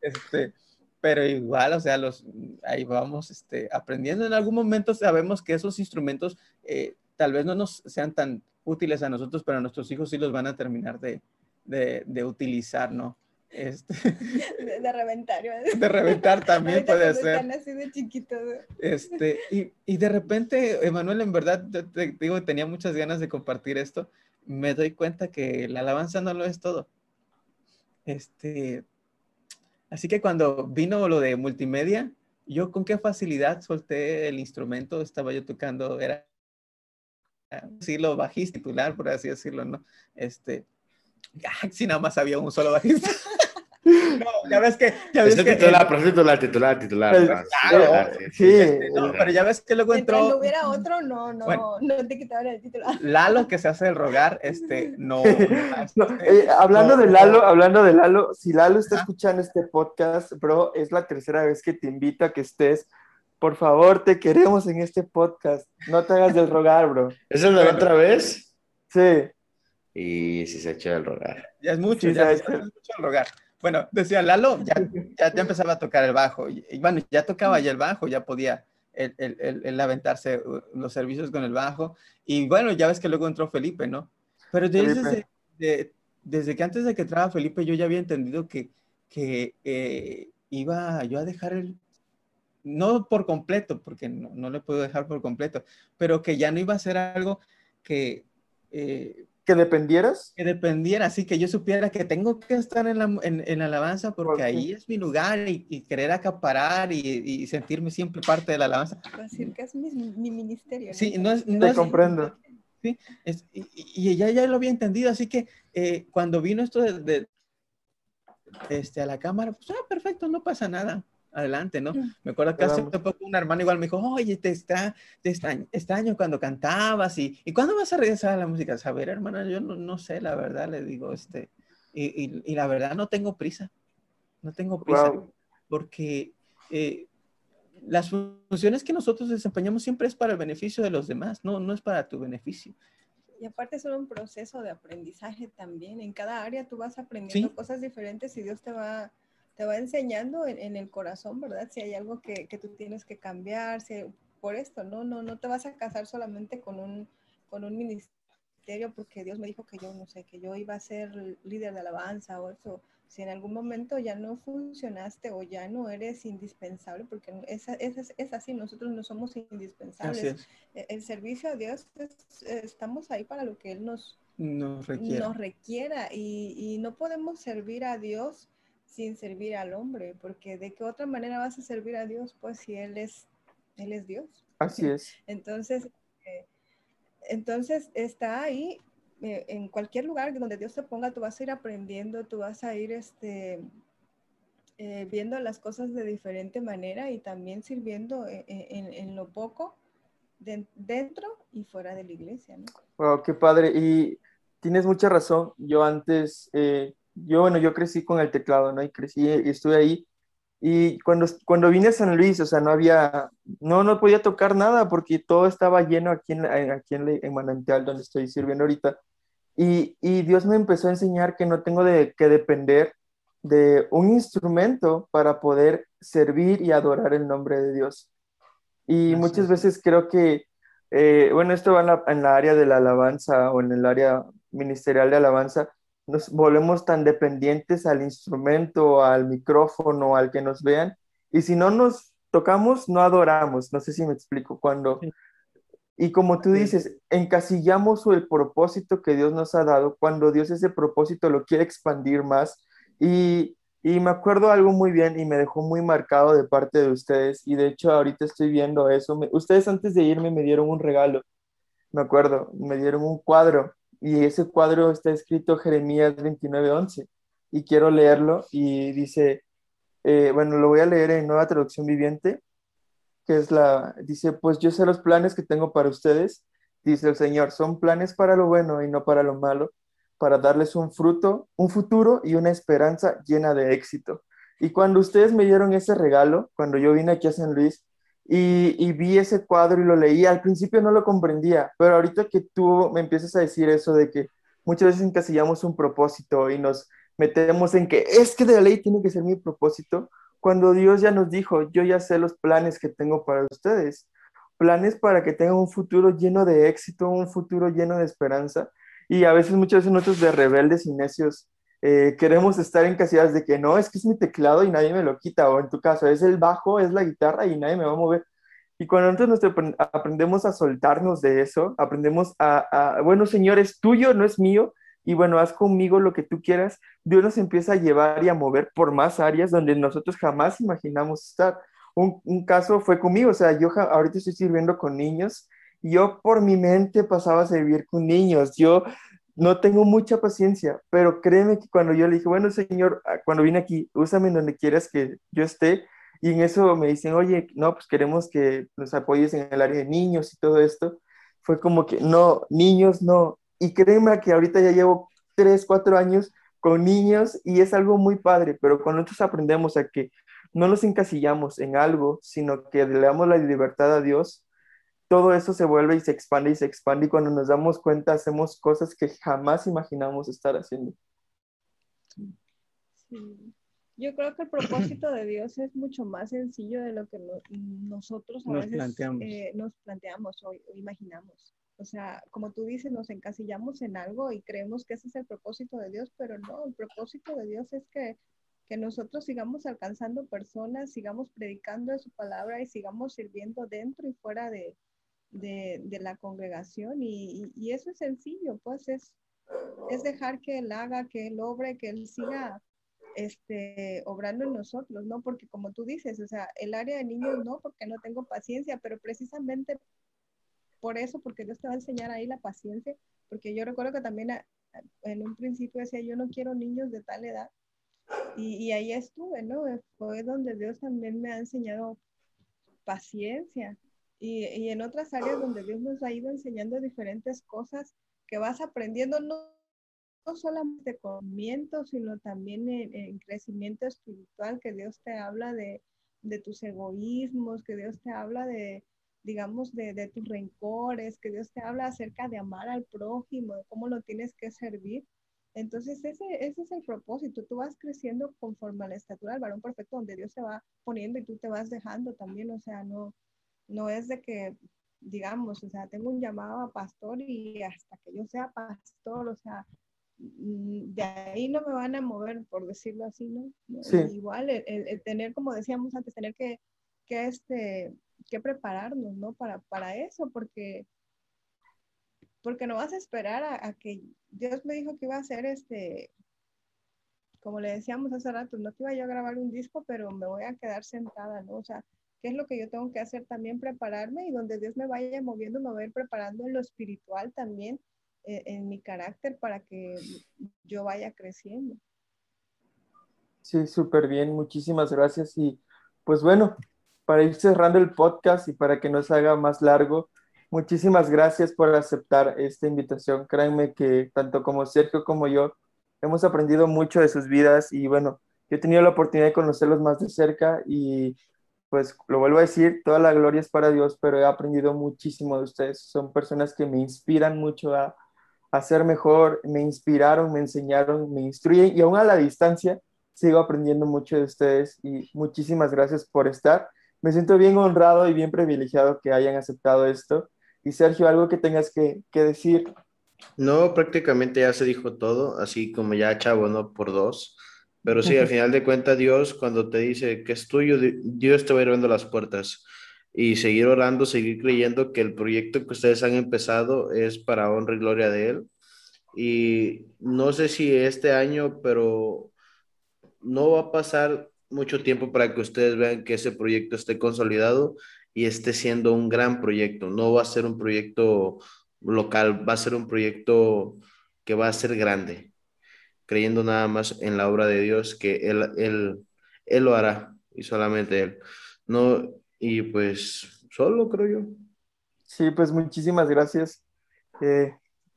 Este, pero igual, o sea, los, ahí vamos este, aprendiendo. En algún momento sabemos que esos instrumentos eh, tal vez no nos sean tan útiles a nosotros, pero a nuestros hijos sí los van a terminar de, de, de utilizar, ¿no? Este, *laughs* de, reventar. De reventar *laughs* también puede ser. Están así de chiquitos. Este, y, y, de repente, Emanuel, en verdad, te, digo, tenía muchas ganas de compartir esto. Me doy cuenta que la alabanza no lo es todo. Este, así que cuando vino lo de multimedia, yo con qué facilidad solté el instrumento, estaba yo tocando, era sí, lo bajista titular, por así decirlo, ¿no? Este, *laughs* si nada más había un solo bajista. No, ya ves que. Ya ves es que titular, el... titular, titular, titular. Pues, claro, sí, sí. Este, no, pero ya ves que luego entró. Mientras no hubiera otro, no, no, bueno, no te quitaban el titular. Lalo, que se hace el rogar, este, no. *laughs* no eh, hablando no, de Lalo, hablando de Lalo, si Lalo está escuchando este podcast, bro, es la tercera vez que te invito a que estés. Por favor, te queremos en este podcast. No te hagas del rogar, bro. ¿Esa es la otra vez? Sí. Y si se echa el rogar. Ya es mucho, sí, ya, es mucho el rogar. Bueno, decía Lalo, ya, ya, ya, empezaba a tocar el bajo. Y, y, bueno, ya tocaba ya el bajo, ya podía el, el, el, aventarse uh, los servicios con el bajo. Y bueno, ya ves que luego entró Felipe, ¿no? Pero desde, de, desde que antes de que entraba Felipe, yo ya había entendido que, que eh, iba yo a dejar el, no por completo, porque no, no, le puedo dejar por completo, pero que ya no iba a ser algo que, eh, que dependieras. Que dependiera, así que yo supiera que tengo que estar en la, en, en alabanza porque ahí es mi lugar y, querer acaparar y, y, sentirme siempre parte de la alabanza. Decir que es mi, mi ministerio. Sí, no es... No Te comprendo. Sí, es, y, y, ella ya lo había entendido, así que eh, cuando vino esto de, de, este, a la cámara, pues, ah, perfecto, no pasa nada adelante, ¿no? Me acuerdo que hace poco un hermano igual me dijo, oye, te está, te extraño, cuando cantabas y, ¿y cuándo vas a regresar a la música? A ver, hermana, yo no, no, sé, la verdad, le digo, este, y, y, la verdad no tengo prisa, no tengo prisa, porque eh, las funciones que nosotros desempeñamos siempre es para el beneficio de los demás, no, no es para tu beneficio. Y aparte es un proceso de aprendizaje también. En cada área tú vas aprendiendo cosas diferentes y Dios te va te va enseñando en, el corazón, ¿verdad? Si hay algo que, que, tú tienes que cambiar, si, por esto, ¿no? No, no te vas a casar solamente con un, con un ministerio porque Dios me dijo que yo, no sé, que yo iba a ser líder de alabanza o eso. Si en algún momento ya no funcionaste o ya no eres indispensable, porque es, es, es así, nosotros no somos indispensables. E, el, servicio a Dios, estamos ahí para lo que Él nos, nos requiera, nos requiera y, y no podemos servir a Dios sin servir al hombre, porque de qué otra manera vas a servir a Dios, pues si Él es, Él es Dios. Así es. *laughs* Entonces, eh, entonces está ahí, eh, en cualquier lugar donde Dios te ponga, tú vas a ir aprendiendo, tú vas a ir este, eh, viendo las cosas de diferente manera y también sirviendo en, lo poco dentro y fuera de la iglesia. ¿no? Wow, qué padre. Y tienes mucha razón. Yo antes yo, bueno, yo crecí con el teclado, ¿no? Y crecí y estuve ahí. Y cuando, cuando vine a San Luis, o sea, no había, no, no podía tocar nada porque todo estaba lleno aquí en, aquí en, en Manantial, donde estoy sirviendo ahorita. Y, y, Dios me empezó a enseñar que no tengo de, que depender de un instrumento para poder servir y adorar el nombre de Dios. Y muchas veces creo que, eh, bueno, esto va en la, en la área de la alabanza o en el área ministerial de alabanza, nos volvemos tan dependientes al instrumento, al micrófono, al que nos vean, y si no nos tocamos, no adoramos, no sé si me explico, cuando... Y como tú dices, encasillamos el propósito que Dios nos ha dado, cuando Dios ese propósito lo quiere expandir más. Y, y me acuerdo algo muy bien y me dejó muy marcado de parte de ustedes. Y de hecho ahorita estoy viendo eso. ustedes antes de irme me dieron un regalo, me acuerdo, me dieron un cuadro y ese cuadro está escrito Jeremías 29:11 y quiero leerlo y dice, eh, bueno, lo voy a leer en nueva traducción viviente, que es la, dice, pues yo sé los planes que tengo para ustedes, dice el Señor, son planes para lo bueno y no para lo malo, para darles un fruto, un futuro y una esperanza llena de éxito. Y cuando ustedes me dieron ese regalo, cuando yo vine aquí a San Luis, y, vi ese cuadro y lo leí. Al principio no lo comprendía, pero ahorita que tú me empiezas a decir eso de que muchas veces encasillamos un propósito y nos metemos en que es que de la ley tiene que ser mi propósito, cuando Dios ya nos dijo, yo ya sé los planes que tengo para ustedes, planes para que tengan un futuro lleno de éxito, un futuro lleno de esperanza. Y a veces, muchas veces nosotros de rebeldes y necios eh, queremos estar en casillas de que no, es que es mi teclado y nadie me lo quita, o en tu caso es el bajo, es la guitarra y nadie me va a mover. Y cuando nosotros aprendemos a soltarnos de eso, aprendemos a, bueno, Señor, es tuyo, no es mío, y bueno, haz conmigo lo que tú quieras, Dios nos empieza a llevar y a mover por más áreas donde nosotros jamás imaginamos estar. Un, un caso fue conmigo, o sea, yo ahorita estoy sirviendo con niños, yo por mi mente pasaba a servir con niños, yo no tengo mucha paciencia, pero créeme que cuando yo le dije, bueno, Señor, ah, cuando vine aquí, úsame donde quieras que yo esté, y en eso me dicen, oye, no, pues queremos que nos apoyes en el área de niños y todo esto, fue como que, no, niños, no. Y créeme que ahorita ya llevo tres, cuatro años con niños y es algo muy padre, pero cuando nosotros aprendemos a que no nos encasillamos en algo, sino que le damos la libertad a Dios, todo eso se vuelve y se expande y se expande y cuando nos damos cuenta hacemos cosas que jamás imaginamos estar haciendo. Yo creo que el propósito de Dios es mucho más sencillo de lo que nosotros a nos veces planteamos. Eh, nos planteamos o, imaginamos. O sea, como tú dices, nos encasillamos en algo y creemos que ese es el propósito de Dios, pero no, el propósito de Dios es que, que nosotros sigamos alcanzando personas, sigamos predicando de su palabra y sigamos sirviendo dentro y fuera de, de, la congregación y, eso es sencillo, pues es, es dejar que Él haga, que Él obre, que Él siga este, obrando en nosotros, ¿no? Porque como tú dices, o sea, el área de niños no, porque no tengo paciencia, pero precisamente por eso, porque Dios te va a enseñar ahí la paciencia, porque yo recuerdo que también en un principio decía, yo no quiero niños de tal edad, y, y ahí estuve, ¿no? Fue donde Dios también me ha enseñado paciencia, y, y en otras áreas donde Dios nos ha ido enseñando diferentes cosas que vas aprendiendo, no no solamente conocimiento, sino también en, crecimiento espiritual, que Dios te habla de, de, tus egoísmos, que Dios te habla de, digamos, de, de, tus rencores, que Dios te habla acerca de amar al prójimo, de cómo lo tienes que servir. Entonces, ese, ese es el propósito. Tú vas creciendo conforme a la estatura del varón perfecto, donde Dios te va poniendo y tú te vas dejando también. O sea, no, no es de que, digamos, o sea, tengo un llamado a pastor y hasta que yo sea pastor, o sea, Mm, de ahí no me van a mover, por decirlo así, ¿no? Igual, el, tener, como decíamos antes, tener que, que, este, que prepararnos, ¿no? Para, para eso, porque, porque no vas a esperar a, que Dios me dijo que iba a hacer este, como le decíamos hace rato, no que iba yo a grabar un disco, pero me voy a quedar sentada, ¿no? O sea, ¿qué es lo que yo tengo que hacer también? Prepararme y donde Dios me vaya moviendo, me voy a ir preparando en lo espiritual también eh, en mi carácter para que yo vaya creciendo. Sí, súper bien, muchísimas gracias. Y pues bueno, para ir cerrando el podcast y para que no se haga más largo, muchísimas gracias por aceptar esta invitación. Créanme que tanto como Sergio como yo hemos aprendido mucho de sus vidas y bueno, yo he tenido la oportunidad de conocerlos más de cerca y pues lo vuelvo a decir, toda la gloria es para Dios, pero he aprendido muchísimo de ustedes. Son personas que me inspiran mucho a, a ser mejor, me inspiraron, me enseñaron, me instruyen y aún a la distancia sigo aprendiendo mucho de ustedes y muchísimas gracias por estar. Me siento bien honrado y bien privilegiado que hayan aceptado esto. Y Sergio, algo que tengas que, decir. No, prácticamente ya se dijo todo, así como ya chavo, ¿no? Por dos. Pero sí, al final de cuentas, Dios, cuando te dice que es tuyo, Dios te va a ir abriendo las puertas y seguir orando, seguir creyendo que el proyecto que ustedes han empezado es para honra y gloria de Él. Y no sé si este año, pero no va a pasar mucho tiempo para que ustedes vean que ese proyecto esté consolidado y esté siendo un gran proyecto. No va a ser un proyecto local, va a ser un proyecto que va a ser grande, creyendo nada más en la obra de Dios, que Él, él, él lo hará y solamente Él. No, y pues solo creo yo. Sí, pues muchísimas gracias. Eh,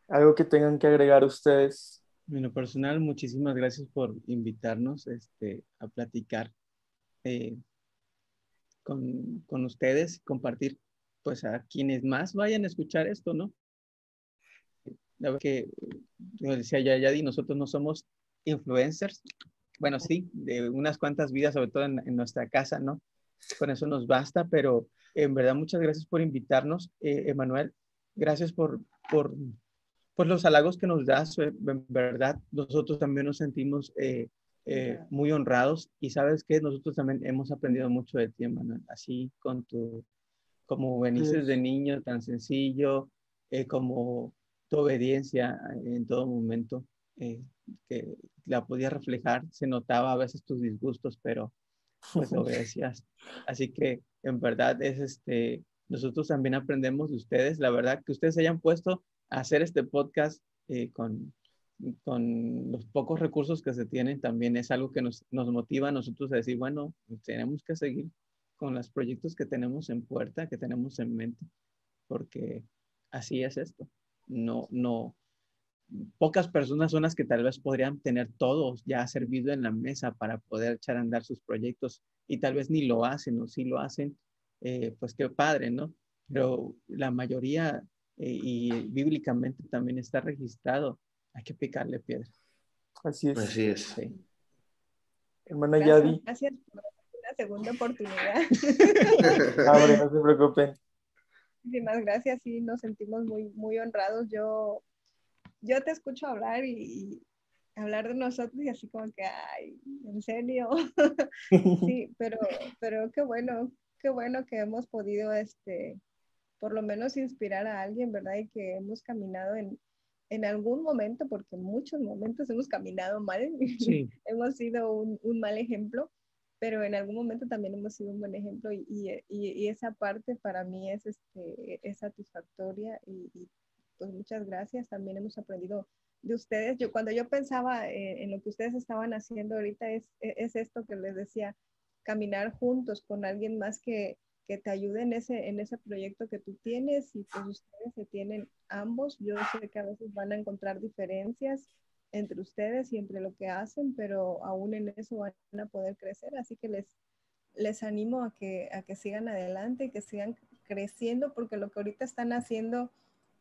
algo que tengan que agregar ustedes. En lo personal, muchísimas gracias por invitarnos este, a platicar eh, con, con, ustedes, compartir pues a quienes más vayan a escuchar esto, ¿no? La verdad que, como decía ya Yadi, nosotros no somos influencers, bueno, sí, de unas cuantas vidas, sobre todo en, en nuestra casa, ¿no? con eso nos basta, pero en verdad muchas gracias por invitarnos, eh, Emanuel. Gracias por, por, por, los halagos que nos das. Eh, en verdad, nosotros también nos sentimos eh, muy honrados y sabes que nosotros también hemos aprendido mucho de ti, Emanuel. Así con tu, como veniste de niño, tan sencillo, como tu obediencia en todo momento, que la podía reflejar, se notaba a veces tus disgustos, pero pues *laughs* obedecías. Así que en verdad es este, nosotros también aprendemos de ustedes, la verdad que ustedes se hayan puesto a hacer este podcast eh, con, con los pocos recursos que se tienen, también es algo que nos, nos motiva a nosotros a decir, bueno, tenemos que seguir con los proyectos que tenemos en puerta, que tenemos en mente, porque así es esto. No, no, pocas personas son las que tal vez podrían tener todos ya servido en la mesa para poder echar a andar sus proyectos y tal vez ni lo hacen o si lo hacen, eh, pues qué padre, ¿no? Pero la mayoría eh, y bíblicamente también está registrado, hay que picarle piedra. Así es. Así es. Hermana Yadi. Gracias por la segunda oportunidad. *laughs* Abre, no se preocupen. Muchísimas gracias, sí, nos sentimos muy, muy honrados. Yo yo te escucho hablar y, hablar de nosotros y así como que, ay, en serio. *laughs* sí, *laughs* pero, pero qué bueno, qué bueno que hemos podido, este, por lo menos inspirar a alguien, ¿verdad? Y que hemos caminado en, en algún momento, porque en muchos momentos hemos caminado mal, *laughs* hemos sido un, un, mal ejemplo, pero en algún momento también hemos sido un buen ejemplo y, y, y esa parte para mí es, este, es satisfactoria y, pues muchas gracias. También hemos aprendido de ustedes. Yo cuando yo pensaba en lo que ustedes estaban haciendo ahorita es, es esto que les decía, caminar juntos con alguien más que, que te ayude en ese, en ese proyecto que tú tienes y pues ustedes se tienen ambos. Yo sé que a veces van a encontrar diferencias entre ustedes y entre lo que hacen, pero aún en eso van a poder crecer. Así que les, les animo a que, a que sigan adelante y que sigan creciendo porque lo que ahorita están haciendo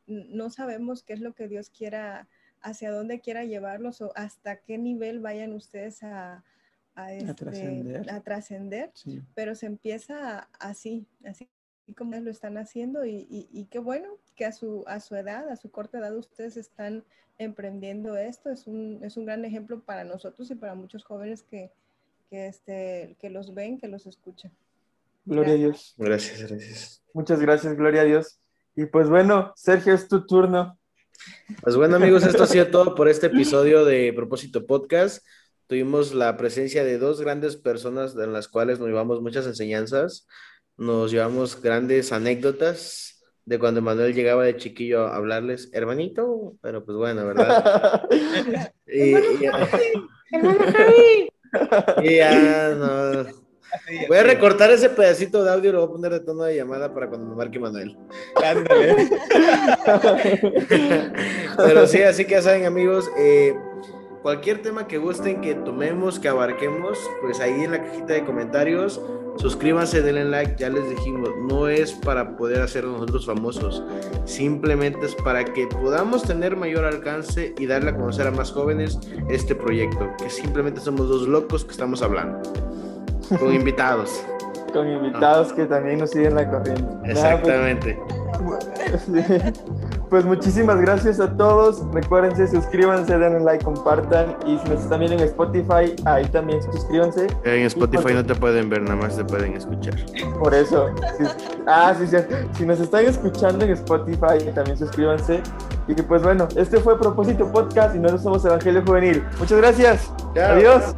no sabemos qué es lo que Dios quiera, hacia dónde quiera llevarlos o hasta qué nivel vayan ustedes a, a, este, trascender, pero se empieza así, así como lo están haciendo y, y, qué bueno que a su, a su edad, a su corta edad, ustedes están emprendiendo esto. Es un, es un gran ejemplo para nosotros y para muchos jóvenes que, que, este, que los ven, que los escuchan. Gloria a Dios. Gracias, gracias. Muchas gracias, Gloria a Dios. Y pues bueno, Sergio, es tu turno. Pues bueno, amigos, esto ha sido todo por este episodio de Propósito Podcast tuvimos la presencia de dos grandes personas en las cuales nos llevamos muchas enseñanzas, nos llevamos grandes anécdotas de cuando Manuel llegaba de chiquillo a hablarles, hermanito, pero pues bueno, ¿verdad? *laughs* y, y, ya, no. Voy a recortar ese pedacito de audio y lo voy a poner de tono de llamada para cuando me marque Manuel. *laughs* Pero sí, así que ya saben, amigos, eh, cualquier tema que gusten que tomemos, que abarquemos, pues ahí en la cajita de comentarios, suscríbanse, denle like, ya les dijimos, no es para poder hacer nosotros famosos, simplemente es para que podamos tener mayor alcance y darle a conocer a más jóvenes este proyecto, que simplemente somos dos locos que estamos hablando, con *laughs* invitados. con invitados que también nos siguen la corriente. Exactamente. Pues *laughs* muchísimas gracias a todos. Recuérdense, suscríbanse, denle like, compartan. Y si nos están viendo en Spotify, ahí también suscríbanse. En Spotify pues, no te pueden ver, nada más te pueden escuchar. Por eso. ah, sí, sí. Si nos están escuchando en Spotify, también suscríbanse. Y que pues bueno, este fue Propósito Podcast y nosotros somos Evangelio Juvenil. Muchas gracias. Adiós.